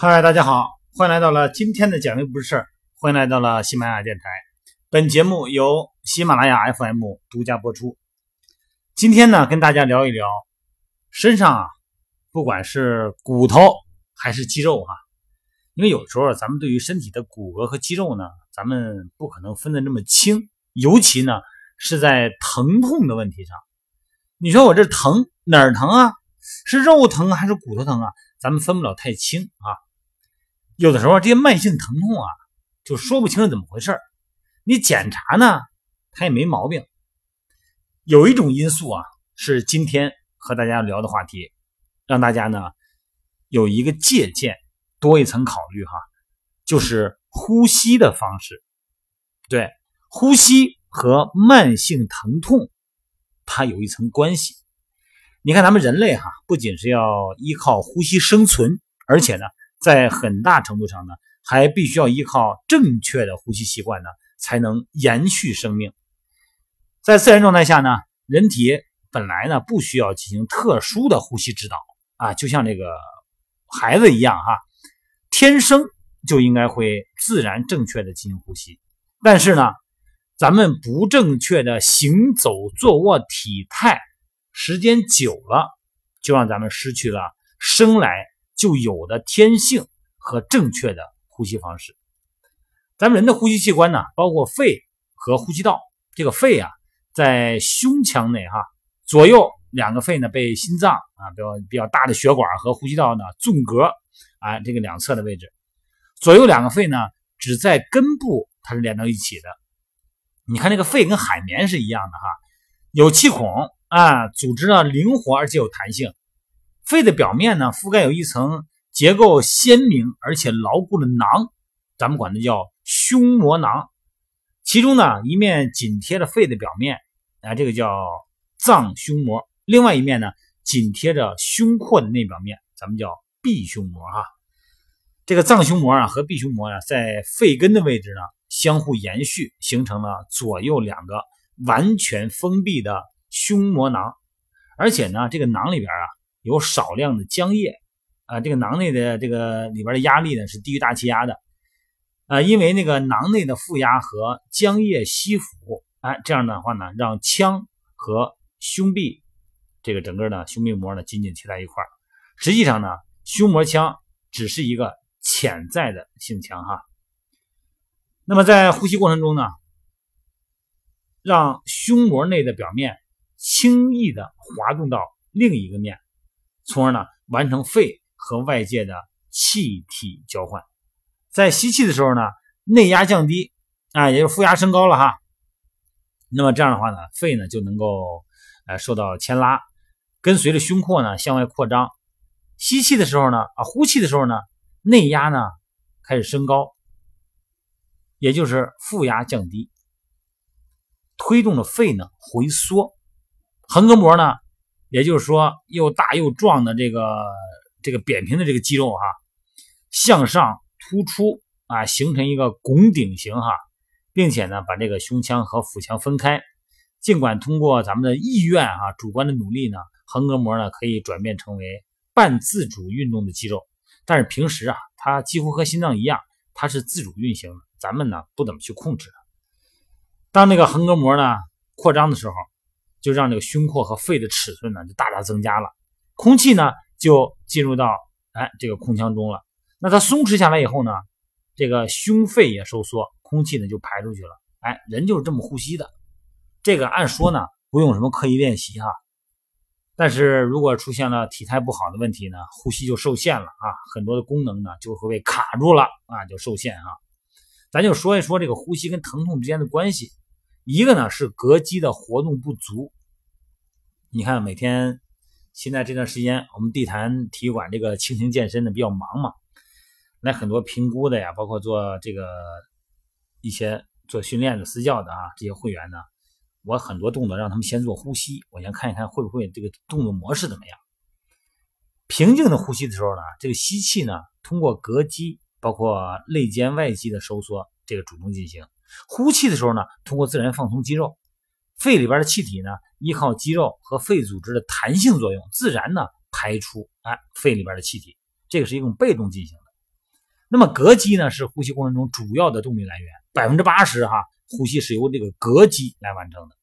嗨，大家好，欢迎来到了今天的讲的不是事儿，欢迎来到了喜马拉雅电台。本节目由喜马拉雅 FM 独家播出。今天呢，跟大家聊一聊身上啊，不管是骨头还是肌肉哈，因为有时候咱们对于身体的骨骼和肌肉呢，咱们不可能分得那么清，尤其呢是在疼痛的问题上。你说我这疼哪儿疼啊？是肉疼还是骨头疼啊？咱们分不了太清啊。有的时候这些慢性疼痛啊，就说不清是怎么回事你检查呢，它也没毛病。有一种因素啊，是今天和大家聊的话题，让大家呢有一个借鉴，多一层考虑哈，就是呼吸的方式。对，呼吸和慢性疼痛它有一层关系。你看咱们人类哈，不仅是要依靠呼吸生存，而且呢。在很大程度上呢，还必须要依靠正确的呼吸习惯呢，才能延续生命。在自然状态下呢，人体本来呢不需要进行特殊的呼吸指导啊，就像这个孩子一样哈，天生就应该会自然正确的进行呼吸。但是呢，咱们不正确的行走、坐卧体态，时间久了，就让咱们失去了生来。就有的天性和正确的呼吸方式。咱们人的呼吸器官呢，包括肺和呼吸道。这个肺啊，在胸腔内哈，左右两个肺呢被心脏啊，比较比较大的血管和呼吸道呢纵隔啊，这个两侧的位置。左右两个肺呢，只在根部它是连到一起的。你看这个肺跟海绵是一样的哈，有气孔啊，组织呢灵活而且有弹性。肺的表面呢，覆盖有一层结构鲜明而且牢固的囊，咱们管它叫胸膜囊。其中呢，一面紧贴着肺的表面，啊，这个叫脏胸膜；另外一面呢，紧贴着胸廓的内表面，咱们叫壁胸膜。哈，这个脏胸膜啊和壁胸膜啊，在肺根的位置呢，相互延续，形成了左右两个完全封闭的胸膜囊。而且呢，这个囊里边啊。有少量的浆液啊，这个囊内的这个里边的压力呢是低于大气压的，啊，因为那个囊内的负压和浆液吸附，哎，这样的话呢，让腔和胸壁这个整个的胸壁膜呢紧紧贴在一块实际上呢，胸膜腔只是一个潜在的性腔哈。那么在呼吸过程中呢，让胸膜内的表面轻易的滑动到另一个面。从而呢，完成肺和外界的气体交换。在吸气的时候呢，内压降低，啊，也就是负压升高了哈。那么这样的话呢，肺呢就能够呃受到牵拉，跟随着胸廓呢向外扩张。吸气的时候呢，啊，呼气的时候呢，内压呢开始升高，也就是负压降低，推动了肺呢回缩，横膈膜呢。也就是说，又大又壮的这个这个扁平的这个肌肉哈，向上突出啊，形成一个拱顶型哈，并且呢，把这个胸腔和腹腔分开。尽管通过咱们的意愿啊，主观的努力呢，横膈膜呢可以转变成为半自主运动的肌肉，但是平时啊，它几乎和心脏一样，它是自主运行的，咱们呢不怎么去控制它。当那个横膈膜呢扩张的时候。就让这个胸廓和肺的尺寸呢就大大增加了，空气呢就进入到哎这个空腔中了。那它松弛下来以后呢，这个胸肺也收缩，空气呢就排出去了。哎，人就是这么呼吸的。这个按说呢不用什么刻意练习哈，但是如果出现了体态不好的问题呢，呼吸就受限了啊，很多的功能呢就会被卡住了啊，就受限啊。咱就说一说这个呼吸跟疼痛之间的关系。一个呢是膈肌的活动不足，你看每天现在这段时间，我们地坛体育馆这个轻型健身的比较忙嘛，来很多评估的呀，包括做这个一些做训练的私教的啊，这些会员呢，我很多动作让他们先做呼吸，我先看一看会不会这个动作模式怎么样。平静的呼吸的时候呢，这个吸气呢，通过膈肌包括肋间外肌的收缩，这个主动进行。呼气的时候呢，通过自然放松肌肉，肺里边的气体呢，依靠肌肉和肺组织的弹性作用，自然呢排出哎肺里边的气体，这个是一种被动进行的。那么膈肌呢是呼吸过程中主要的动力来源，百分之八十哈呼吸是由这个膈肌来完成的。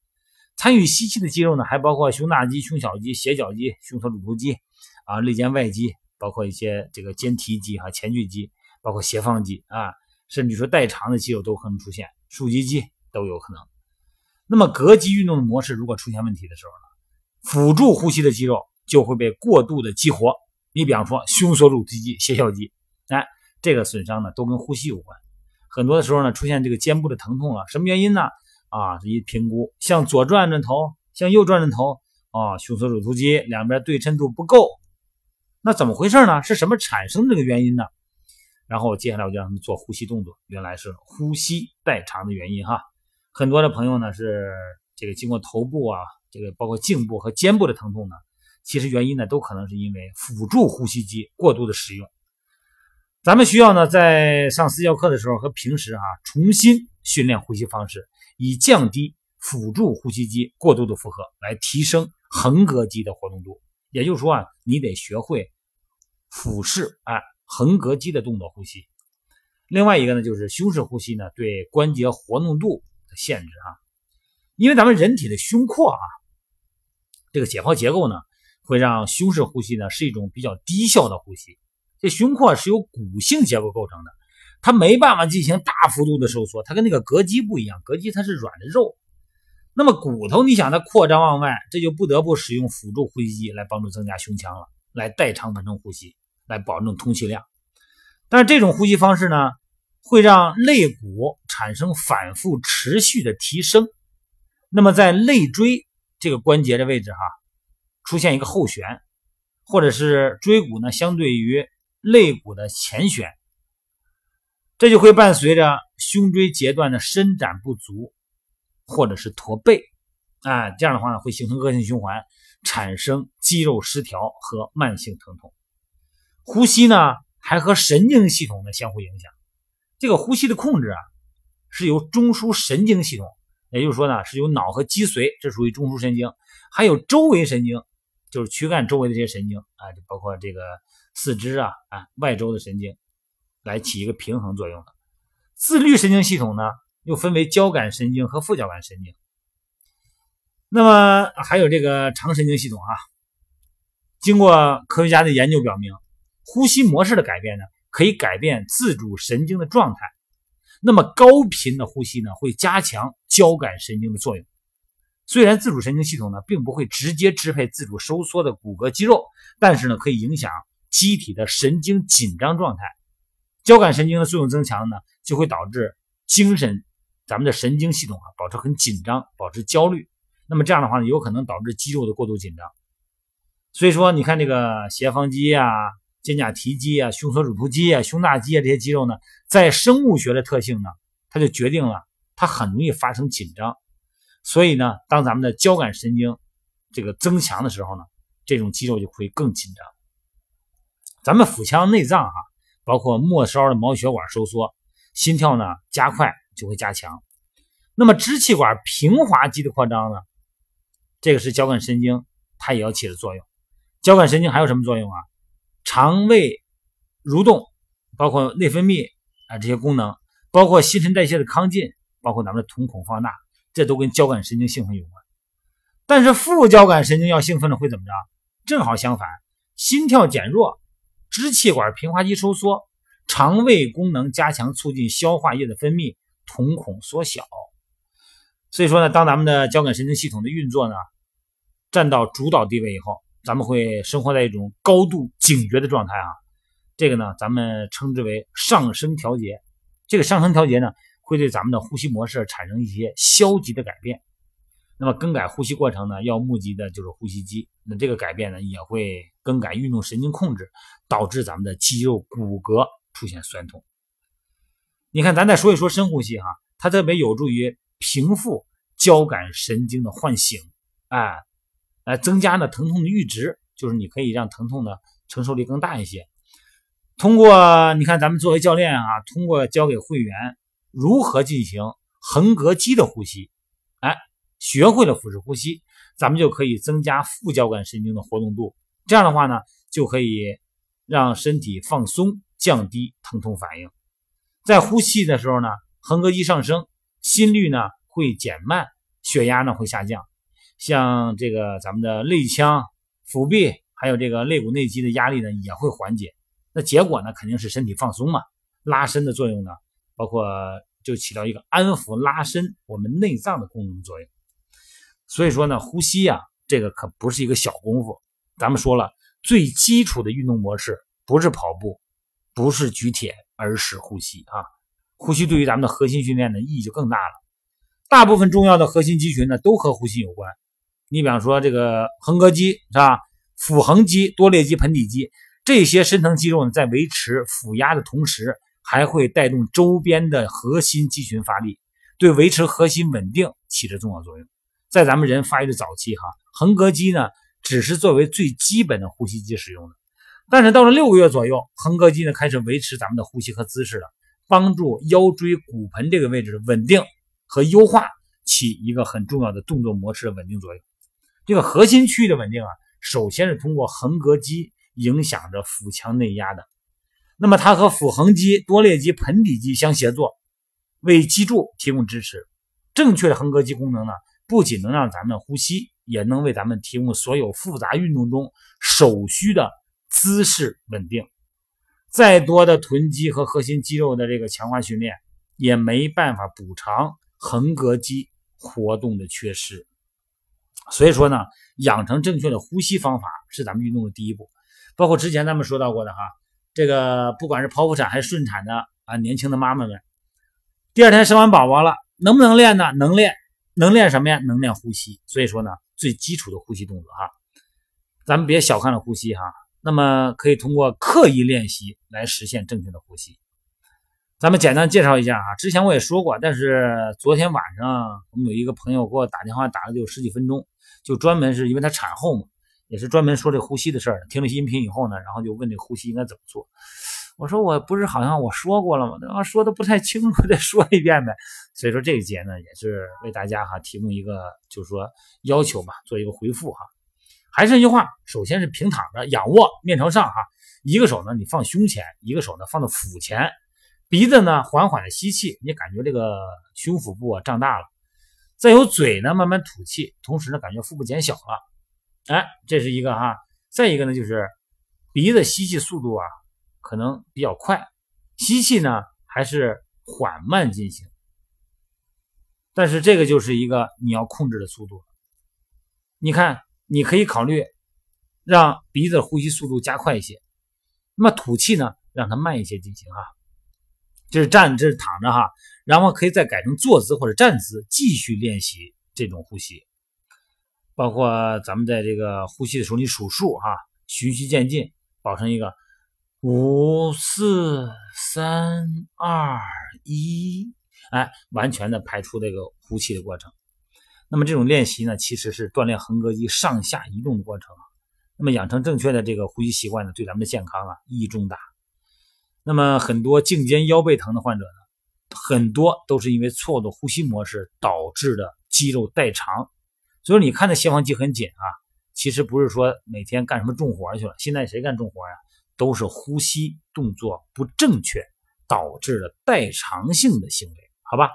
参与吸气的肌肉呢，还包括胸大肌、胸小肌、斜角肌、胸锁乳突肌啊、肋间外肌，包括一些这个肩提肌哈、前锯肌，包括斜方肌啊，甚至说代偿的肌肉都可能出现，竖脊肌都有可能。那么膈肌运动的模式如果出现问题的时候呢，辅助呼吸的肌肉就会被过度的激活。你比方说胸锁乳突肌、斜角肌，哎，这个损伤呢都跟呼吸有关。很多的时候呢，出现这个肩部的疼痛了，什么原因呢？啊，一评估，向左转转头，向右转转头，啊，胸锁乳突肌两边对称度不够，那怎么回事呢？是什么产生这个原因呢？然后接下来我就让他们做呼吸动作，原来是呼吸代偿的原因哈。很多的朋友呢是这个经过头部啊，这个包括颈部和肩部的疼痛呢，其实原因呢都可能是因为辅助呼吸机过度的使用。咱们需要呢在上私教课的时候和平时啊重新训练呼吸方式。以降低辅助呼吸机过度的负荷，来提升横膈肌的活动度。也就是说啊，你得学会俯视啊横膈肌的动作呼吸。另外一个呢，就是胸式呼吸呢，对关节活动度的限制啊。因为咱们人体的胸廓啊，这个解剖结构呢，会让胸式呼吸呢是一种比较低效的呼吸。这胸廓是由骨性结构构成的。它没办法进行大幅度的收缩，它跟那个膈肌不一样，膈肌它是软的肉。那么骨头，你想它扩张往外，这就不得不使用辅助呼吸机来帮助增加胸腔了，来代偿完成呼吸，来保证通气量。但这种呼吸方式呢，会让肋骨产生反复持续的提升。那么在肋椎这个关节的位置哈，出现一个后旋，或者是椎骨呢，相对于肋骨的前旋。这就会伴随着胸椎节段的伸展不足，或者是驼背，啊，这样的话呢，会形成恶性循环，产生肌肉失调和慢性疼痛。呼吸呢，还和神经系统的相互影响。这个呼吸的控制啊，是由中枢神经系统，也就是说呢，是由脑和脊髓，这属于中枢神经，还有周围神经，就是躯干周围的这些神经啊，就包括这个四肢啊，啊，外周的神经。来起一个平衡作用的自律神经系统呢，又分为交感神经和副交感神经。那么还有这个肠神经系统啊。经过科学家的研究表明，呼吸模式的改变呢，可以改变自主神经的状态。那么高频的呼吸呢，会加强交感神经的作用。虽然自主神经系统呢，并不会直接支配自主收缩的骨骼肌肉，但是呢，可以影响机体的神经紧张状态。交感神经的作用增强呢，就会导致精神，咱们的神经系统啊保持很紧张，保持焦虑。那么这样的话呢，有可能导致肌肉的过度紧张。所以说，你看这个斜方肌啊、肩胛提肌啊、胸锁乳突肌啊、胸大肌啊这些肌肉呢，在生物学的特性呢，它就决定了它很容易发生紧张。所以呢，当咱们的交感神经这个增强的时候呢，这种肌肉就会更紧张。咱们腹腔内脏哈。包括末梢的毛血管收缩，心跳呢加快就会加强。那么支气管平滑肌的扩张呢，这个是交感神经它也要起的作用。交感神经还有什么作用啊？肠胃蠕动，包括内分泌啊这些功能，包括新陈代谢的亢进，包括咱们的瞳孔放大，这都跟交感神经兴奋有关。但是副交感神经要兴奋了会怎么着？正好相反，心跳减弱。支气管平滑肌收缩，肠胃功能加强，促进消化液的分泌，瞳孔缩小。所以说呢，当咱们的交感神经系统的运作呢占到主导地位以后，咱们会生活在一种高度警觉的状态啊。这个呢，咱们称之为上升调节。这个上升调节呢，会对咱们的呼吸模式产生一些消极的改变。那么更改呼吸过程呢，要募集的就是呼吸机。那这个改变呢，也会更改运动神经控制，导致咱们的肌肉骨骼出现酸痛。你看，咱再说一说深呼吸哈，它特别有助于平复交感神经的唤醒，哎，来增加呢疼痛的阈值，就是你可以让疼痛的承受力更大一些。通过你看，咱们作为教练啊，通过教给会员如何进行横膈肌的呼吸，哎。学会了腹式呼吸，咱们就可以增加副交感神经的活动度。这样的话呢，就可以让身体放松，降低疼痛反应。在呼气的时候呢，横膈肌上升，心率呢会减慢，血压呢会下降。像这个咱们的肋腔、腹壁，还有这个肋骨内肌的压力呢也会缓解。那结果呢肯定是身体放松嘛，拉伸的作用呢，包括就起到一个安抚、拉伸我们内脏的功能作用。所以说呢，呼吸呀，这个可不是一个小功夫。咱们说了，最基础的运动模式不是跑步，不是举铁，而是呼吸啊。呼吸对于咱们的核心训练的意义就更大了。大部分重要的核心肌群呢，都和呼吸有关。你比方说这个横膈肌是吧？腹横肌、多裂肌、盆底肌这些深层肌肉呢，在维持腹压的同时，还会带动周边的核心肌群发力，对维持核心稳定起着重要作用。在咱们人发育的早期，哈，横膈肌呢只是作为最基本的呼吸肌使用的。但是到了六个月左右，横膈肌呢开始维持咱们的呼吸和姿势了，帮助腰椎骨盆这个位置稳定和优化，起一个很重要的动作模式的稳定作用。这个核心区域的稳定啊，首先是通过横膈肌影响着腹腔内压的。那么它和腹横肌、多裂肌、盆底肌相协作，为脊柱提供支持。正确的横膈肌功能呢？不仅能让咱们呼吸，也能为咱们提供所有复杂运动中首需的姿势稳定。再多的臀肌和核心肌肉的这个强化训练，也没办法补偿横膈肌活动的缺失。所以说呢，养成正确的呼吸方法是咱们运动的第一步。包括之前咱们说到过的哈，这个不管是剖腹产还是顺产的啊，年轻的妈妈们，第二天生完宝宝了，能不能练呢？能练。能练什么呀？能练呼吸。所以说呢，最基础的呼吸动作哈，咱们别小看了呼吸哈。那么可以通过刻意练习来实现正确的呼吸。咱们简单介绍一下啊，之前我也说过，但是昨天晚上我们有一个朋友给我打电话，打了有十几分钟，就专门是因为他产后嘛，也是专门说这呼吸的事儿。听了音频以后呢，然后就问这呼吸应该怎么做。我说我不是好像我说过了吗？啊，说的不太清楚，再说一遍呗。所以说这一节呢，也是为大家哈提供一个，就是说要求吧，做一个回复哈。还是那句话，首先是平躺着，仰卧，面朝上哈，一个手呢你放胸前，一个手呢放到腹前，鼻子呢缓缓的吸气，你感觉这个胸腹部啊胀大了，再由嘴呢慢慢吐气，同时呢感觉腹部减小了，哎，这是一个哈。再一个呢就是鼻子吸气速度啊。可能比较快，吸气呢还是缓慢进行，但是这个就是一个你要控制的速度。你看，你可以考虑让鼻子呼吸速度加快一些，那么吐气呢让它慢一些进行啊。这是站，这是躺着哈，然后可以再改成坐姿或者站姿继续练习这种呼吸，包括咱们在这个呼吸的时候，你数数哈，循序渐进，保持一个。五四三二一，哎，完全的排出这个呼气的过程。那么这种练习呢，其实是锻炼横膈肌上下移动的过程。那么养成正确的这个呼吸习惯呢，对咱们的健康啊意义重大。那么很多颈肩腰背疼的患者呢，很多都是因为错误的呼吸模式导致的肌肉代偿。所以你看那斜方肌很紧啊，其实不是说每天干什么重活去了。现在谁干重活呀？都是呼吸动作不正确导致的代偿性的行为，好吧？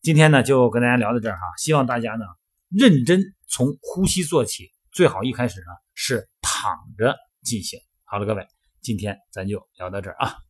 今天呢就跟大家聊到这儿哈，希望大家呢认真从呼吸做起，最好一开始呢是躺着进行。好了，各位，今天咱就聊到这儿啊。